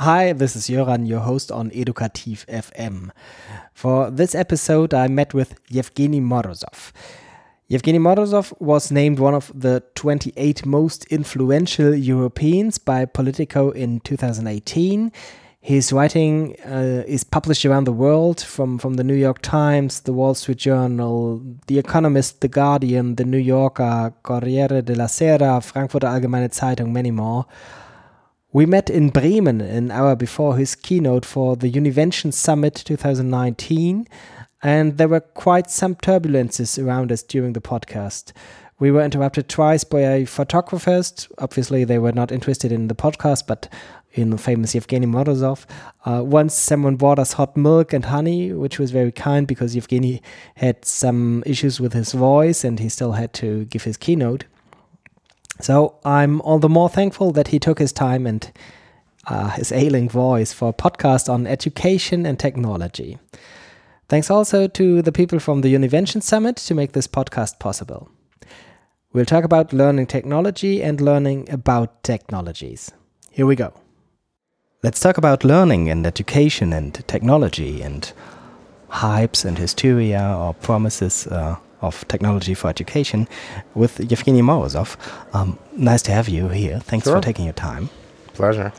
Hi, this is Jöran, your host on Edukativ FM. For this episode, I met with Evgeny Morozov. Evgeny Morozov was named one of the 28 most influential Europeans by Politico in 2018. His writing uh, is published around the world from, from the New York Times, the Wall Street Journal, The Economist, The Guardian, The New Yorker, Corriere della Sera, Frankfurter Allgemeine Zeitung, many more. We met in Bremen an hour before his keynote for the Univention Summit 2019, and there were quite some turbulences around us during the podcast. We were interrupted twice by a photographers. Obviously, they were not interested in the podcast, but in the famous Evgeny Morozov. Uh, once someone brought us hot milk and honey, which was very kind because Evgeny had some issues with his voice and he still had to give his keynote. So I'm all the more thankful that he took his time and uh, his ailing voice for a podcast on education and technology. Thanks also to the people from the Univention Summit to make this podcast possible. We'll talk about learning technology and learning about technologies. Here we go. Let's talk about learning and education and technology and hypes and hysteria or promises uh, of technology for education with Evgeny Morozov. Um, nice to have you here. Thanks Sure. for taking your time. Pleasure.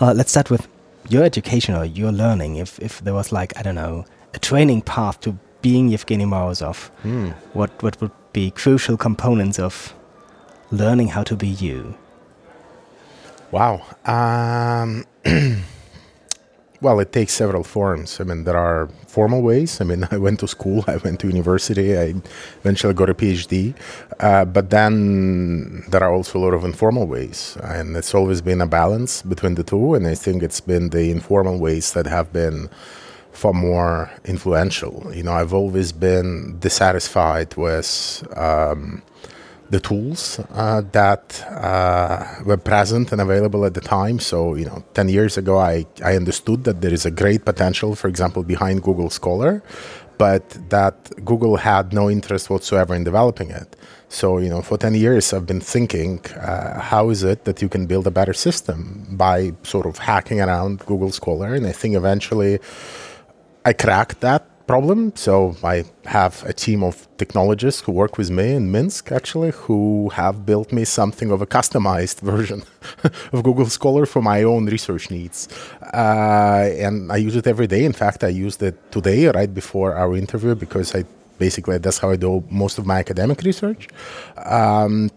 Uh, let's start with your education or your learning. If if there was like I don't know a training path to being Evgeny Morozov, Hmm. what what would be crucial components of learning how to be you? Wow. Um, well, it takes several forms. I mean, there are formal ways. I mean, I went to school, I went to university, I eventually got a PhD. Uh, but then there are also a lot of informal ways. And it's always been a balance between the two. And I think it's been the informal ways that have been far more influential. You know, I've always been dissatisfied with. Um, the tools uh, that uh, were present and available at the time. So, you know, 10 years ago, I, I understood that there is a great potential, for example, behind Google Scholar, but that Google had no interest whatsoever in developing it. So, you know, for 10 years, I've been thinking, uh, how is it that you can build a better system by sort of hacking around Google Scholar? And I think eventually I cracked that problem. So I have a team of technologists who work with me in Minsk, actually, who have built me something of a customized version of Google Scholar for my own research needs. Uh, and I use it every day. In fact, I used it today, right before our interview, because I basically that's how I do most of my academic research. Um,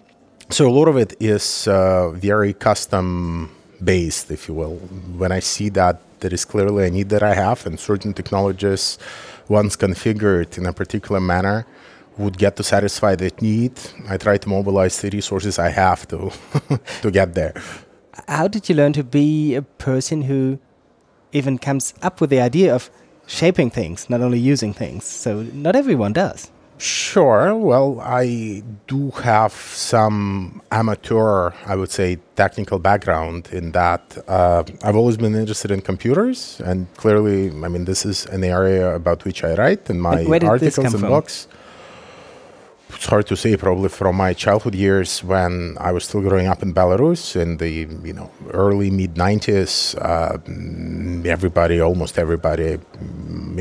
so a lot of it is uh, very custom based, if you will. When I see that there is clearly a need that I have, and certain technologies, once configured in a particular manner, would get to satisfy that need, I try to mobilize the resources I have to to get there. How did you learn to be a person who even comes up with the idea of shaping things, not only using things? So not everyone does. Sure. Well, I do have some amateur, I would say, technical background in that. Uh, I've always been interested in computers, and clearly, I mean, this is an area about which I write in my And where did this articles and books. It's hard to say, probably from my childhood years when I was still growing up in Belarus in the you know early mid '90s. Uh, everybody, almost everybody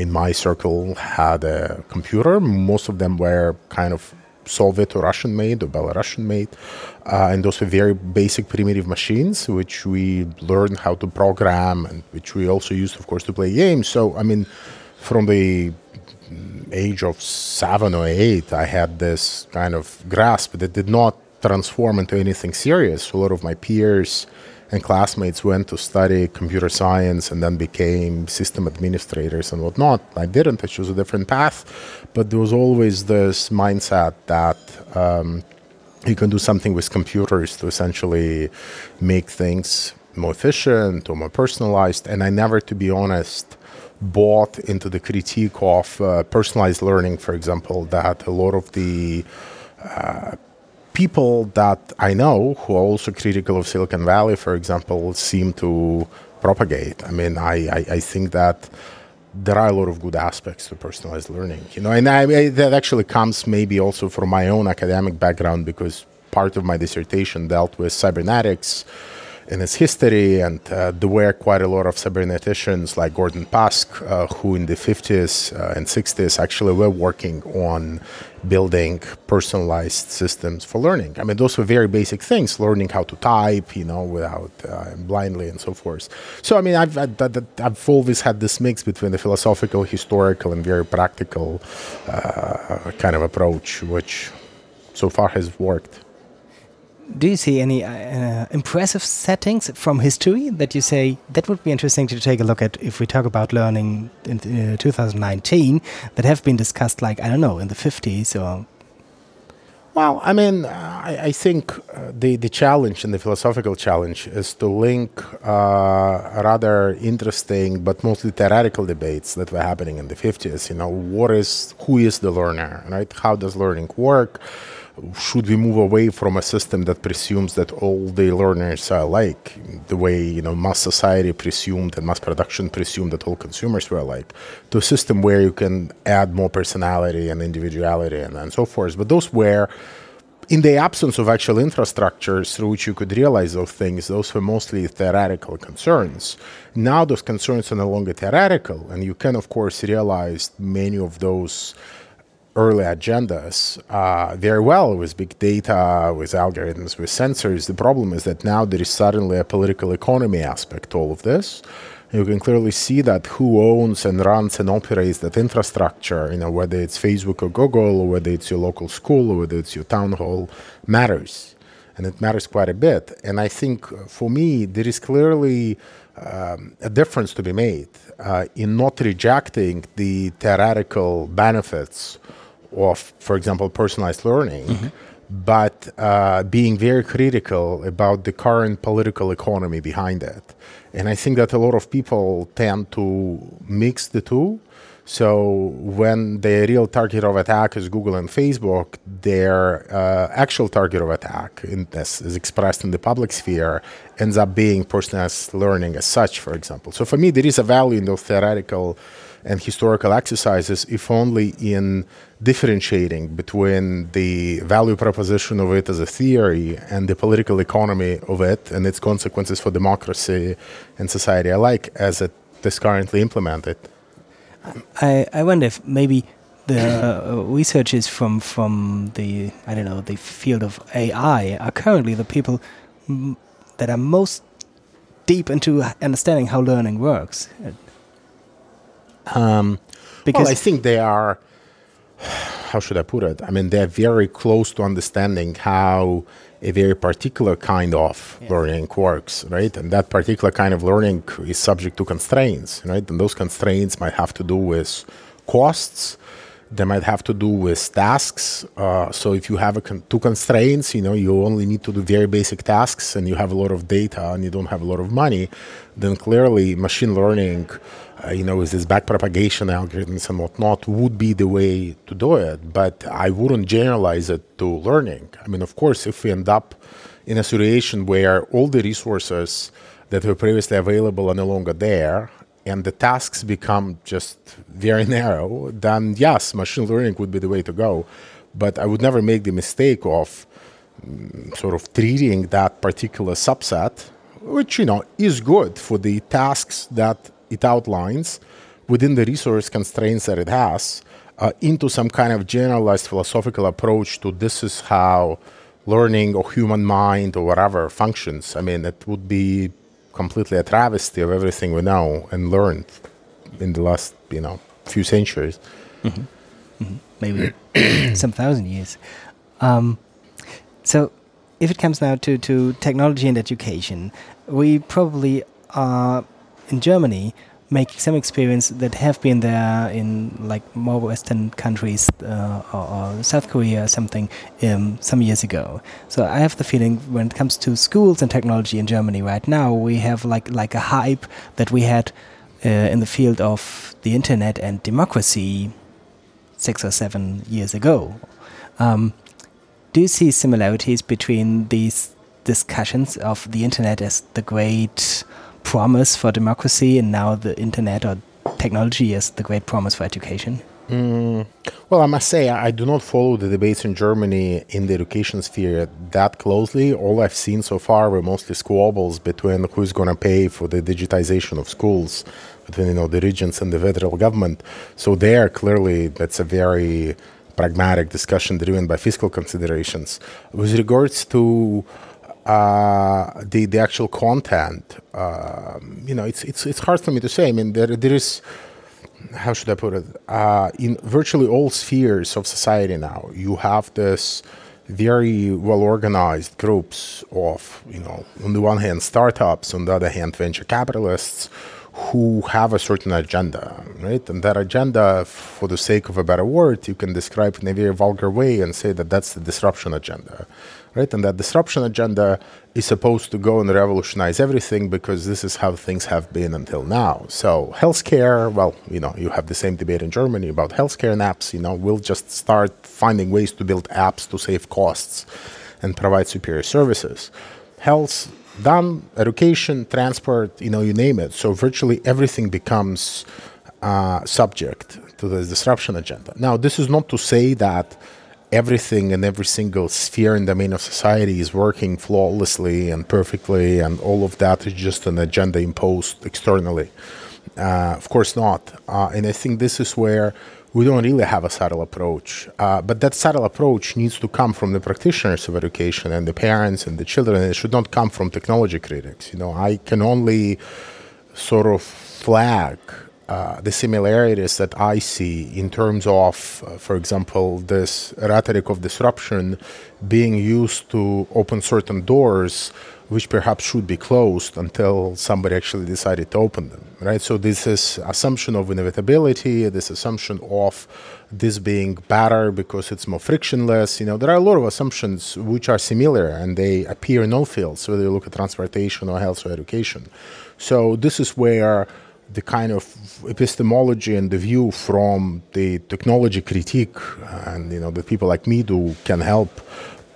in my circle had a computer. Most of them were kind of Soviet or Russian made or Belarusian made, uh, and those were very basic primitive machines, which we learned how to program and which we also used, of course, to play games. So, I mean, from the age of seven or eight, I had this kind of grasp that did not transform into anything serious. A lot of my peers and classmates went to study computer science and then became system administrators and whatnot. I didn't. I chose a different path, but there was always this mindset that. Um, you can do something with computers to essentially make things more efficient or more personalized. And I never, to be honest, bought into the critique of uh, personalized learning, for example, that a lot of the uh, people that I know who are also critical of Silicon Valley, for example, seem to propagate. I mean, I, I, I think that there are a lot of good aspects to personalized learning, you know, and I, I, that actually comes maybe also from my own academic background because part of my dissertation dealt with cybernetics in its history, and uh, there were quite a lot of cyberneticians like Gordon Pask, uh, who in the 50s uh, and 60s actually were working on building personalized systems for learning. I mean, those were very basic things, learning how to type, you know, without uh, blindly and so forth. So, I mean, I've, I've always had this mix between the philosophical, historical, and very practical uh, kind of approach, which so far has worked do you see any uh, impressive settings from history that you say that would be interesting to take a look at if we talk about learning in uh, 2019 that have been discussed like i don't know in the 50s or well i mean i, I think uh, the, the challenge and the philosophical challenge is to link uh, rather interesting but mostly theoretical debates that were happening in the 50s you know what is who is the learner right? How does learning work should we move away from a system that presumes that all the learners are alike, the way you know mass society presumed and mass production presumed that all consumers were alike, to a system where you can add more personality and individuality and, and so forth. But those were in the absence of actual infrastructures through which you could realize those things, those were mostly theoretical concerns. Now those concerns are no longer theoretical, and you can, of course, realize many of those early agendas uh, very well with big data, with algorithms, with sensors. The problem is that now there is suddenly a political economy aspect to all of this. You can clearly see that who owns and runs and operates that infrastructure, you know, whether it's Facebook or Google, or whether it's your local school, or whether it's your town hall, matters. And it matters quite a bit. And I think uh, for me, there is clearly um, a difference to be made uh, in not rejecting the theoretical benefits of, for example, personalized learning, mm-hmm. but uh, being very critical about the current political economy behind it. And I think that a lot of people tend to mix the two. So when the real target of attack is Google and Facebook, their uh, actual target of attack, as is expressed in the public sphere, ends up being personalized learning as such, for example. So for me, there is a value in those theoretical and historical exercises, if only in differentiating between the value proposition of it as a theory and the political economy of it and its consequences for democracy and society alike as it is currently implemented. I, I wonder if maybe the uh, researchers from from the I don't know the field of AI are currently the people that are most deep into understanding how learning works. Um, because well, I think they are. How should I put it? I mean, they're very close to understanding how a very particular kind of yeah. learning works, right? And that particular kind of learning is subject to constraints, right? And those constraints might have to do with costs. They might have to do with tasks. Uh, so if you have con- two constraints, you know, you only need to do very basic tasks, and you have a lot of data, and you don't have a lot of money, then clearly machine learning uh, you know, with this backpropagation algorithms and whatnot would be the way to do it. But I wouldn't generalize it to learning. I mean, of course, if we end up in a situation where all the resources that were previously available are no longer there and the tasks become just very narrow, then yes, machine learning would be the way to go. But I would never make the mistake of mm, sort of treating that particular subset, which, you know, is good for the tasks that it outlines within the resource constraints that it has uh, into some kind of generalized philosophical approach to this is how learning or human mind or whatever functions. I mean, it would be completely a travesty of everything we know and learned in the last, you know, few centuries. Mm-hmm. Mm-hmm. Maybe some thousand years. Um, so, if it comes now to, to technology and education, we probably are in Germany make some experience that have been there in like more Western countries uh, or, or, South Korea or something um, some years ago. So I have the feeling when it comes to schools and technology in Germany right now, we have like like a hype that we had uh, in the field of the internet and democracy six or seven years ago. Um, do you see similarities between these discussions of the internet as the great promise for democracy and now the internet or technology is the great promise for education? Mm, well, I must say, I do not follow the debates in Germany in the education sphere that closely. All I've seen so far were mostly squabbles between who's going to pay for the digitization of schools, between you know the regions and the federal government. So there, clearly, that's a very pragmatic discussion driven by fiscal considerations. With regards to uh, the the actual content, uh, you know, it's it's it's hard for me to say. I mean, there there is how should I put it? Uh, in virtually all spheres of society now, you have this very well organized groups of, you know, on the one hand, startups, on the other hand, venture capitalists who have a certain agenda, right? And that agenda, for the sake of a better word, you can describe in a very vulgar way and say that that's the disruption agenda right? And that disruption agenda is supposed to go and revolutionize everything because this is how things have been until now. So healthcare, well, you know, you have the same debate in Germany about healthcare and apps. You know, we'll just start finding ways to build apps to save costs and provide superior services. Health done, education, transport, you know, you name it. So virtually everything becomes uh, subject to the disruption agenda. Now, this is not to say that everything and every single sphere and domain of society is working flawlessly and perfectly, and all of that is just an agenda imposed externally. Uh, of course not. Uh, and I think this is where we don't really have a subtle approach. Uh, but that subtle approach needs to come from the practitioners of education and the parents and the children. And it should not come from technology critics. You know, I can only sort of flag uh, the similarities that I see in terms of, uh, for example, this rhetoric of disruption being used to open certain doors which perhaps should be closed until somebody actually decided to open them right? So this is assumption of inevitability. This assumption of this being better because it's more frictionless. You know there are a lot of assumptions which are similar and they appear in all fields whether you look at transportation or health or education. So this is where the kind of epistemology and the view from the technology critique uh, and you know the people like me do can help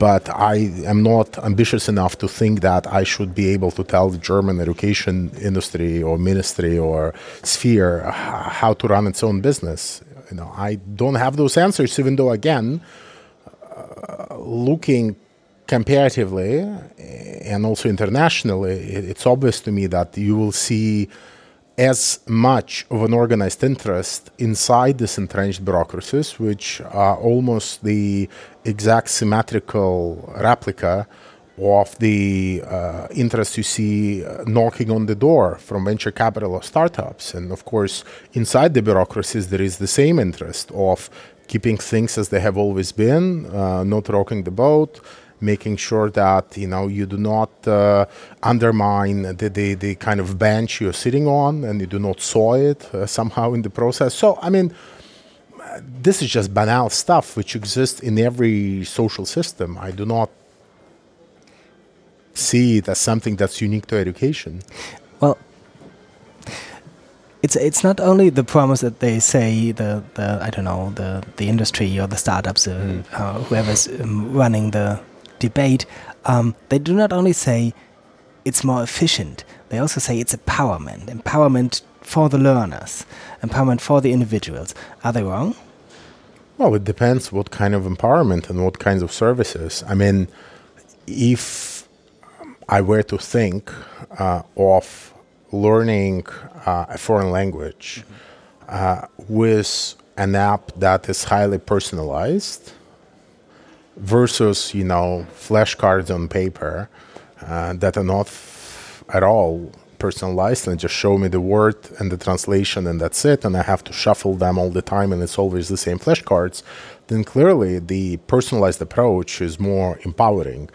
but I am not ambitious enough to think that I should be able to tell the German education industry or ministry or sphere uh, how to run its own business. You know, I don't have those answers, even though, again, uh, looking comparatively eh, and also internationally, it's obvious to me that you will see as much of an organized interest inside these entrenched bureaucracies, which are almost the exact symmetrical replica of the uh, interest you see uh, knocking on the door from venture capital or startups. And of course, inside the bureaucracies, there is the same interest of keeping things as they have always been, uh, not rocking the boat, making sure that you know you do not uh, undermine the, the, the kind of bench you're sitting on and you do not soil it uh, somehow in the process. So I mean, this is just banal stuff which exists in every social system. I do not see it as something that's unique to education. Well, it's it's not only the promise that they say the, the I don't know the the industry or the startups uh, mm. uh, whoever's um, running the debate, um, they do not only say it's more efficient, they also say it's empowerment, empowerment for the learners, empowerment for the individuals. Are they wrong? Well, it depends what kind of empowerment and what kinds of services. I mean, if I were to think uh, of learning uh, a foreign language mm-hmm. uh, with an app that is highly personalized, versus you know flashcards on paper uh, that are not f- at all personalized and just show me the word and the translation and that's it and i have to shuffle them all the time and it's always the same flashcards then clearly the personalized approach is more empowering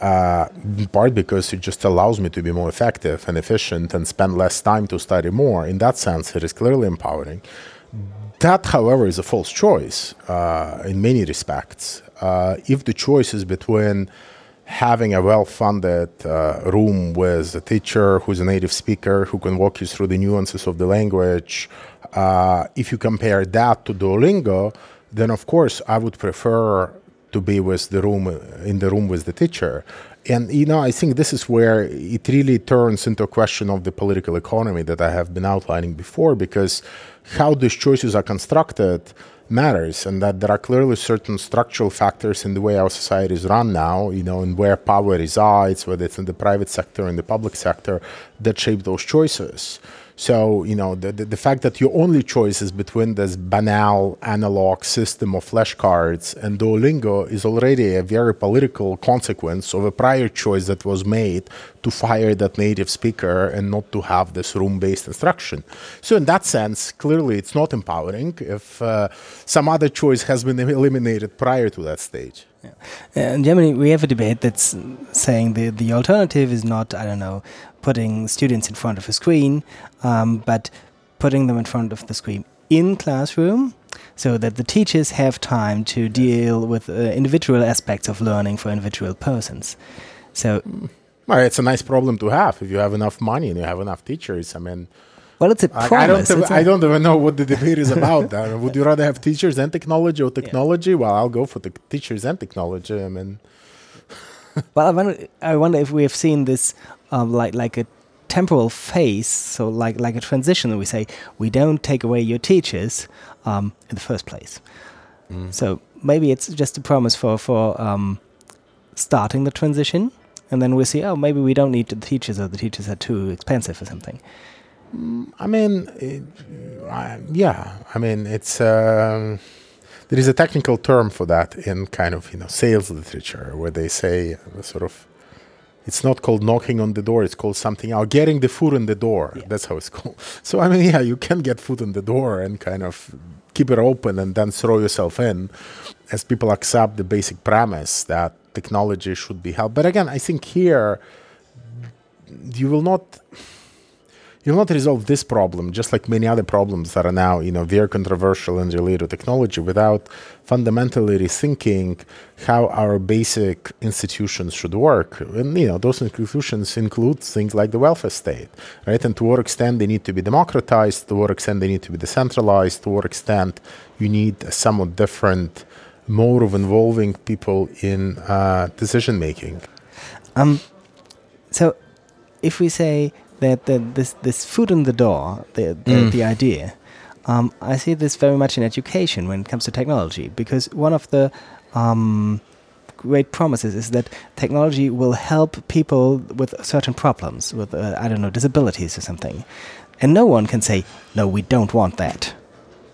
uh, in part because it just allows me to be more effective and efficient and spend less time to study more in that sense it is clearly empowering that, however, is a false choice uh, in many respects. Uh, if the choice is between having a well-funded uh, room with a teacher who's a native speaker who can walk you through the nuances of the language, uh, if you compare that to Duolingo, then of course I would prefer to be with the room in the room with the teacher. And you know, I think this is where it really turns into a question of the political economy that I have been outlining before, because how these choices are constructed matters and that there are clearly certain structural factors in the way our society is run now you know and where power resides whether it's in the private sector or in the public sector that shape those choices so, you know, the, the, the, fact that your only choice is between this banal analog system of flashcards and Duolingo is already a very political consequence of a prior choice that was made to fire that native speaker and not to have this room based instruction. So, in that sense, clearly it's not empowering if uh, some other choice has been eliminated prior to that stage. Yeah. Uh, in Germany, we have a debate that's saying the, the alternative is not, I don't know, putting students in front of a screen, um, but putting them in front of the screen in classroom so that the teachers have time to deal with uh, individual aspects of learning for individual persons. So, well, it's a nice problem to have if you have enough money and you have enough teachers. I mean, well, it's a promise. I don't, I don't even know what the debate is about. Would you rather have teachers and technology or technology? Yeah. Well, I'll go for the teachers and technology. I mean, well, I wonder, I wonder if we have seen this um, like like a temporal phase, so like like a transition. We say we don't take away your teachers um, in the first place. Mm. So maybe it's just a promise for for um, starting the transition, and then we see oh maybe we don't need the teachers or the teachers are too expensive or something. I mean, it, uh, yeah. I mean, it's. Uh, there is a technical term for that in kind of you know sales literature where they say uh, sort of it's not called knocking on the door it's called something else getting the foot in the door yeah. that's how it's called so i mean yeah you can get foot in the door and kind of keep it open and then throw yourself in as people accept the basic premise that technology should be helped but again i think here you will not you'll not resolve this problem, just like many other problems that are now, you know, very controversial and related to technology, without fundamentally rethinking how our basic institutions should work. And you know, those institutions include things like the welfare state, right? And to what extent they need to be democratized, to what extent they need to be decentralized, to what extent you need a somewhat different mode of involving people in uh, decision making. Um, so, if we say that, this this foot in the door, the the, mm. the idea. Um, I see this very much in education when it comes to technology because one of the um, great promises is that technology will help people with certain problems, with uh, I don't know disabilities or something, and no one can say no, we don't want that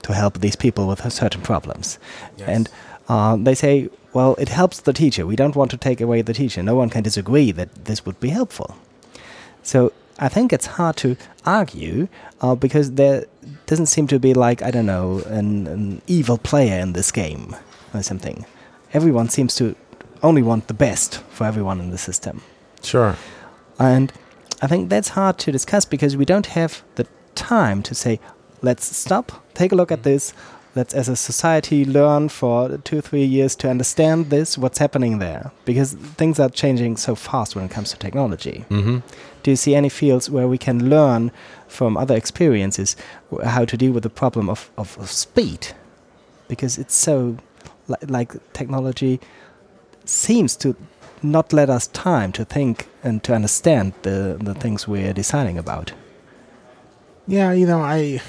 to help these people with certain problems, yes. and uh, they say. Well, it helps the teacher. We don't want to take away the teacher. No one can disagree that this would be helpful. So I think it's hard to argue uh, because there doesn't seem to be like I don't know an, an, evil player in this game or something. Everyone seems to only want the best for everyone in the system. Sure. And I think that's hard to discuss because we don't have the time to say, let's stop, take a look at this, let's as a society learn for two three years to understand this what's happening there. Because things are changing so fast when it comes to technology. Mm-hmm. do you see any fields where we can learn from other experiences how to deal with the problem of, of, of speed? Because it's so li- like technology seems to not let us time to think and to understand the, the things we're deciding about. Yeah you know i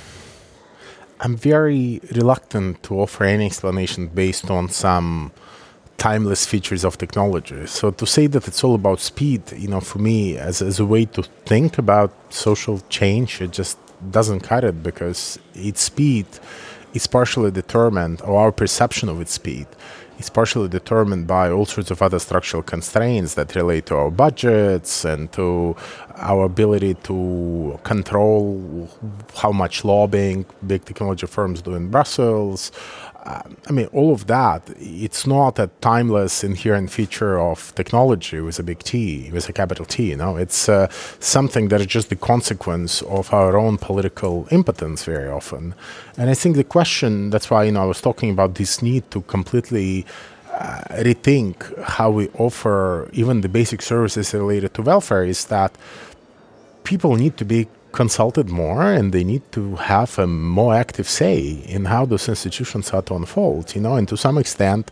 I'm very reluctant to offer any explanation based on some timeless features of technology. So to say that it's all about speed, you know, for me as as a way to think about social change, it just doesn't cut it because its speed is partially determined, or our perception of its speed is partially determined by all sorts of other structural constraints that relate to our budgets and to our ability to control how much lobbying big technology firms do in Brussels. I mean, all of that, it's not a timeless inherent feature of technology with a big T, with a capital T, you know. It's uh, something that is just the consequence of our own political impotence very often. And I think the question, that's why, you know, I was talking about this need to completely uh, rethink how we offer even the basic services related to welfare is that people need to be consulted more and they need to have a more active say in how those institutions are to unfold you know and to some extent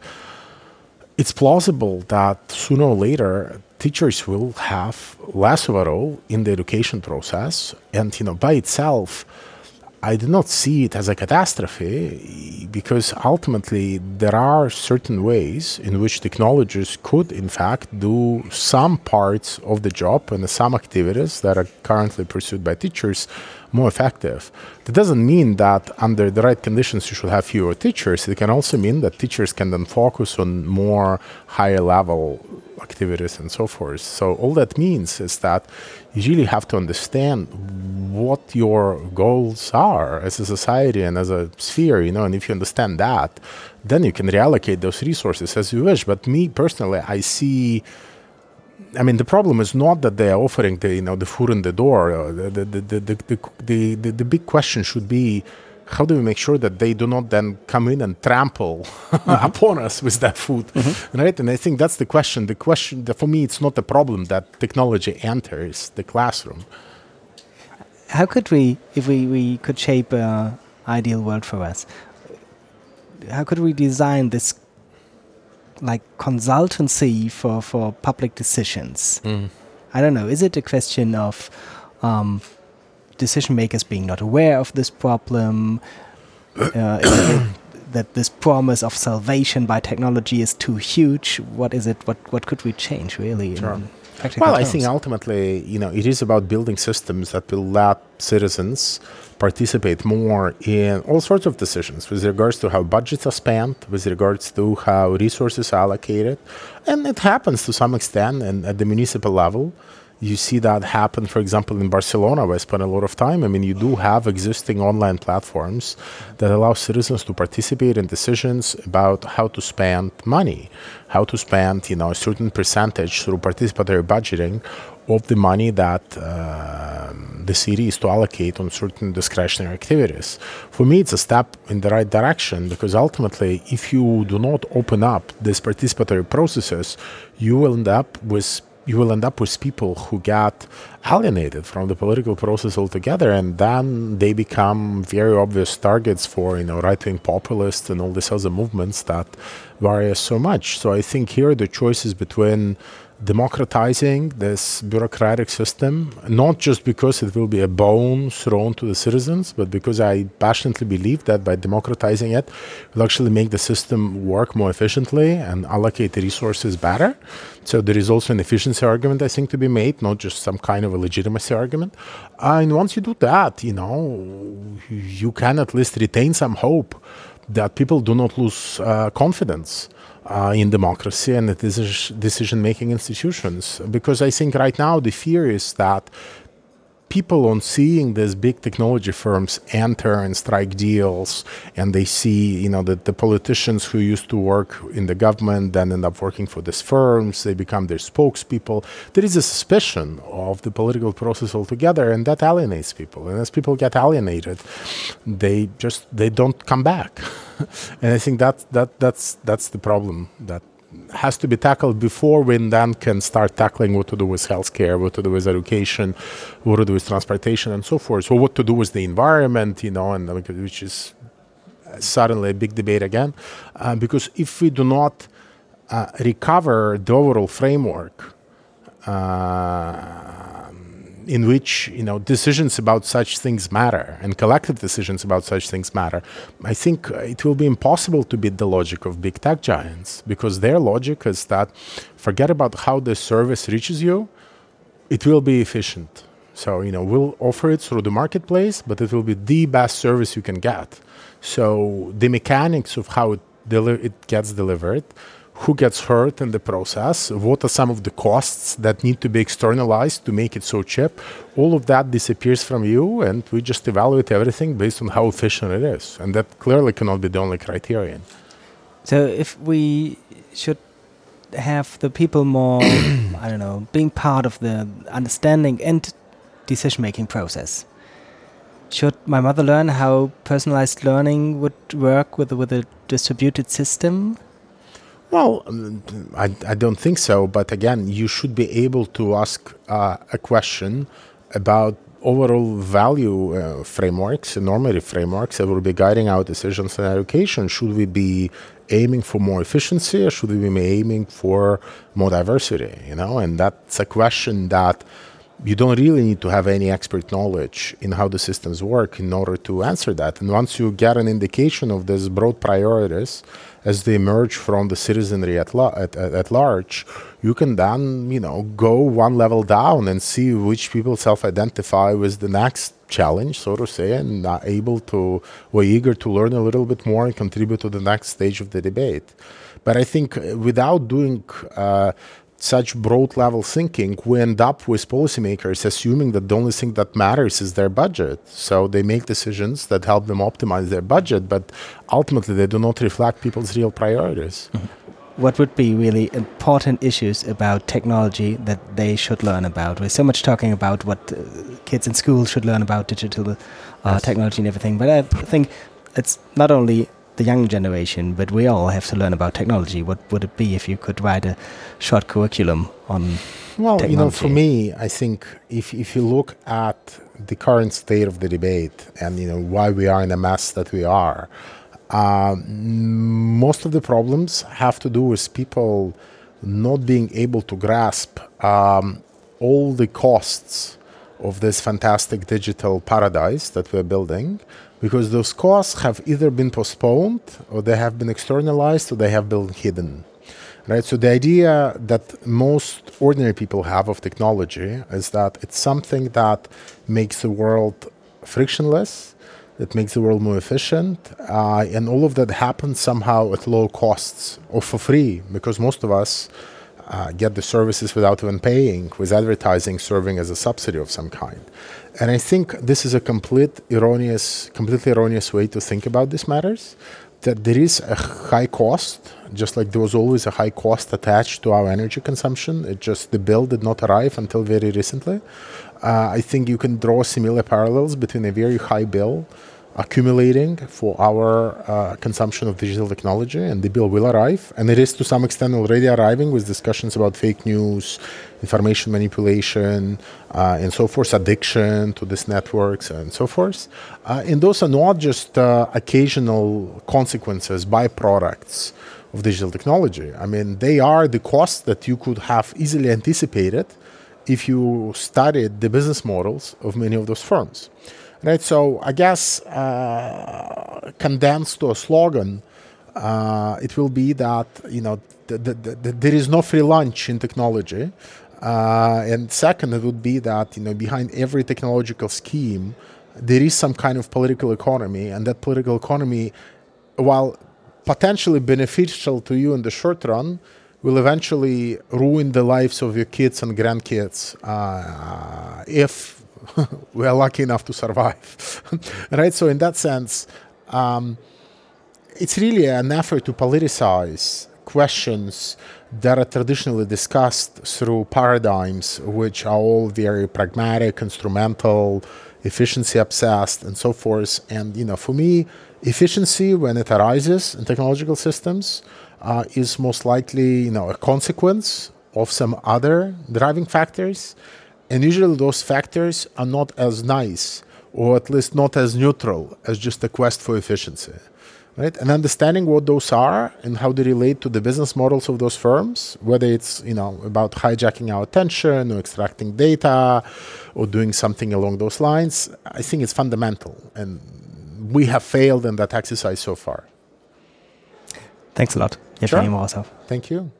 it's plausible that sooner or later teachers will have less of a role in the education process and you know by itself I do not see it as a catastrophe because ultimately there are certain ways in which technologies could, in fact, do some parts of the job and some activities that are currently pursued by teachers more effective. That doesn't mean that under the right conditions you should have fewer teachers. It can also mean that teachers can then focus on more higher level activities and so forth. So all that means is that you really have to understand what your goals are as a society and as a sphere, you know, and if you understand that, then you can reallocate those resources as you wish. But me personally, I see I mean, the problem is not that they are offering the you know the food in the door. The the the the the, the, the, the big question should be how do we make sure that they do not then come in and trample mm-hmm. upon us with that food mm-hmm. right and i think that's the question the question for me it's not the problem that technology enters the classroom how could we if we, we could shape an ideal world for us how could we design this like consultancy for for public decisions mm. i don't know is it a question of um, decision makers being not aware of this problem, uh, that this promise of salvation by technology is too huge. What is it? What what could we change really? Sure. well, terms? I think ultimately, you know, it is about building systems that will let citizens participate more in all sorts of decisions with regards to how budgets are spent, with regards to how resources are allocated, and it happens to some extent and at the municipal level you see that happen, for example, in Barcelona, where I spent a lot of time. I mean, you do have existing online platforms that allow citizens to participate in decisions about how to spend money, how to spend, you know, a certain percentage through participatory budgeting of the money that uh, the city is to allocate on certain discretionary activities. For me, it's a step in the right direction because ultimately, if you do not open up these participatory processes, you will end up with you will end up with people who get alienated from the political process altogether, and then they become very obvious targets for you know right-wing populists and all these other movements that vary so much. So I think here the choice is between democratizing this bureaucratic system, not just because it will be a bone thrown to the citizens, but because I passionately believe that by democratizing it, we'll actually make the system work more efficiently and allocate the resources better. So there is also an efficiency argument, I think, to be made, not just some kind of a legitimacy argument. Uh, and once you do that, you know, you can at least retain some hope that people do not lose uh, confidence uh, in democracy and the decision making institutions. Because I think right now the fear is that people on seeing these big technology firms enter and strike deals and they see you know that the politicians who used to work in the government then end up working for these firms they become their spokespeople. There is a suspicion of the political process altogether and that alienates people. And as people get alienated they just they don't come back. And i think that that that's that's the problem that has to be tackled before we then can start tackling what to do with healthcare, what to do with education, what to do with transportation, and so forth. So, what to do with the environment, you know, and which is suddenly a big debate again, uh, because if we do not uh, recover the overall framework. Uh, in which you know decisions about such things matter and collective decisions about such things matter i think uh, it will be impossible to beat the logic of big tech giants because their logic is that forget about how the service reaches you it will be efficient. So you know we'll offer it through the marketplace but it will be the best service you can get. So the mechanics of how it, deli- it gets delivered who gets hurt in the process, what are some of the costs that need to be externalized to make it so cheap. All of that disappears from you, and we just evaluate everything based on how efficient it is. And that clearly cannot be the only criterion. So, if we should have the people more, I don't know, being part of the understanding and decision making process. Should my mother learn how personalized learning would work with with a distributed system? Well, I, I don't think so. But again, you should be able to ask uh, a question about overall value uh, frameworks, normative frameworks that will be guiding our decisions in education. Should we be aiming for more efficiency or should we be aiming for more diversity? You know, and that's a question that you don't really need to have any expert knowledge in how the systems work in order to answer that. And once you get an indication of these broad priorities as they emerge from the citizenry at, la- at, at, at, large, you can then, you know, go one level down and see which people self-identify with the next challenge, so to say, and are able to, or eager to learn a little bit more and contribute to the next stage of the debate. But I think without doing uh, such broad level thinking, we end up with policymakers assuming that the only thing that matters is their budget. So they make decisions that help them optimize their budget, but ultimately they do not reflect people's real priorities. Mm-hmm. What would be really important issues about technology that they should learn about? We're so much talking about what uh, kids in school should learn about digital uh, yes. technology and everything, but I think it's not only the young generation, but we all have to learn about technology. What would it be if you could write a short curriculum on well, technology? you know, for me, I think if if you look at the current state of the debate and you know why we are in the mess that we are, um, most of the problems have to do with people not being able to grasp um, all the costs of this fantastic digital paradise that we're building because those costs have either been postponed or they have been externalized or they have been hidden right? So the idea that most ordinary people have of technology is that it's something that makes the world frictionless that makes the world more efficient uh, and all of that happens somehow at low costs or for free because most of us uh, get the services without even paying, with advertising serving as a subsidy of some kind. And I think this is a complete erroneous, completely erroneous way to think about these matters. That there is a high cost, just like there was always a high cost attached to our energy consumption. It just the bill did not arrive until very recently. Uh, I think you can draw similar parallels between a very high bill accumulating for our uh, consumption of digital technology, and the bill will arrive. And it is to some extent already arriving with discussions about fake news, information manipulation, uh, and so forth, addiction to these networks, and so forth. Uh, and those are not just uh, occasional consequences, byproducts of digital technology. I mean, they are the costs that you could have easily anticipated if you studied the business models of many of those firms right? So I guess uh, condensed to a slogan, uh, it will be that you know the, the, the, there is no free lunch in technology, uh, and second, it would be that you know behind every technological scheme, there is some kind of political economy, and that political economy, while potentially beneficial to you in the short run, will eventually ruin the lives of your kids and grandkids uh, if we are lucky enough to survive, right? So in that sense, um, it's really an effort to politicize questions that are traditionally discussed through paradigms which are all very pragmatic, instrumental, efficiency obsessed, and so forth. And you know, for me, efficiency when it arises in technological systems uh, is most likely you know a consequence of some other driving factors and usually those factors are not as nice, or at least not as neutral as just a quest for efficiency. Right? And understanding what those are and how they relate to the business models of those firms, whether it's you know about hijacking our attention or extracting data or doing something along those lines, I think it's fundamental. And we have failed in that exercise so far. Thanks a lot. Sure. Thank you.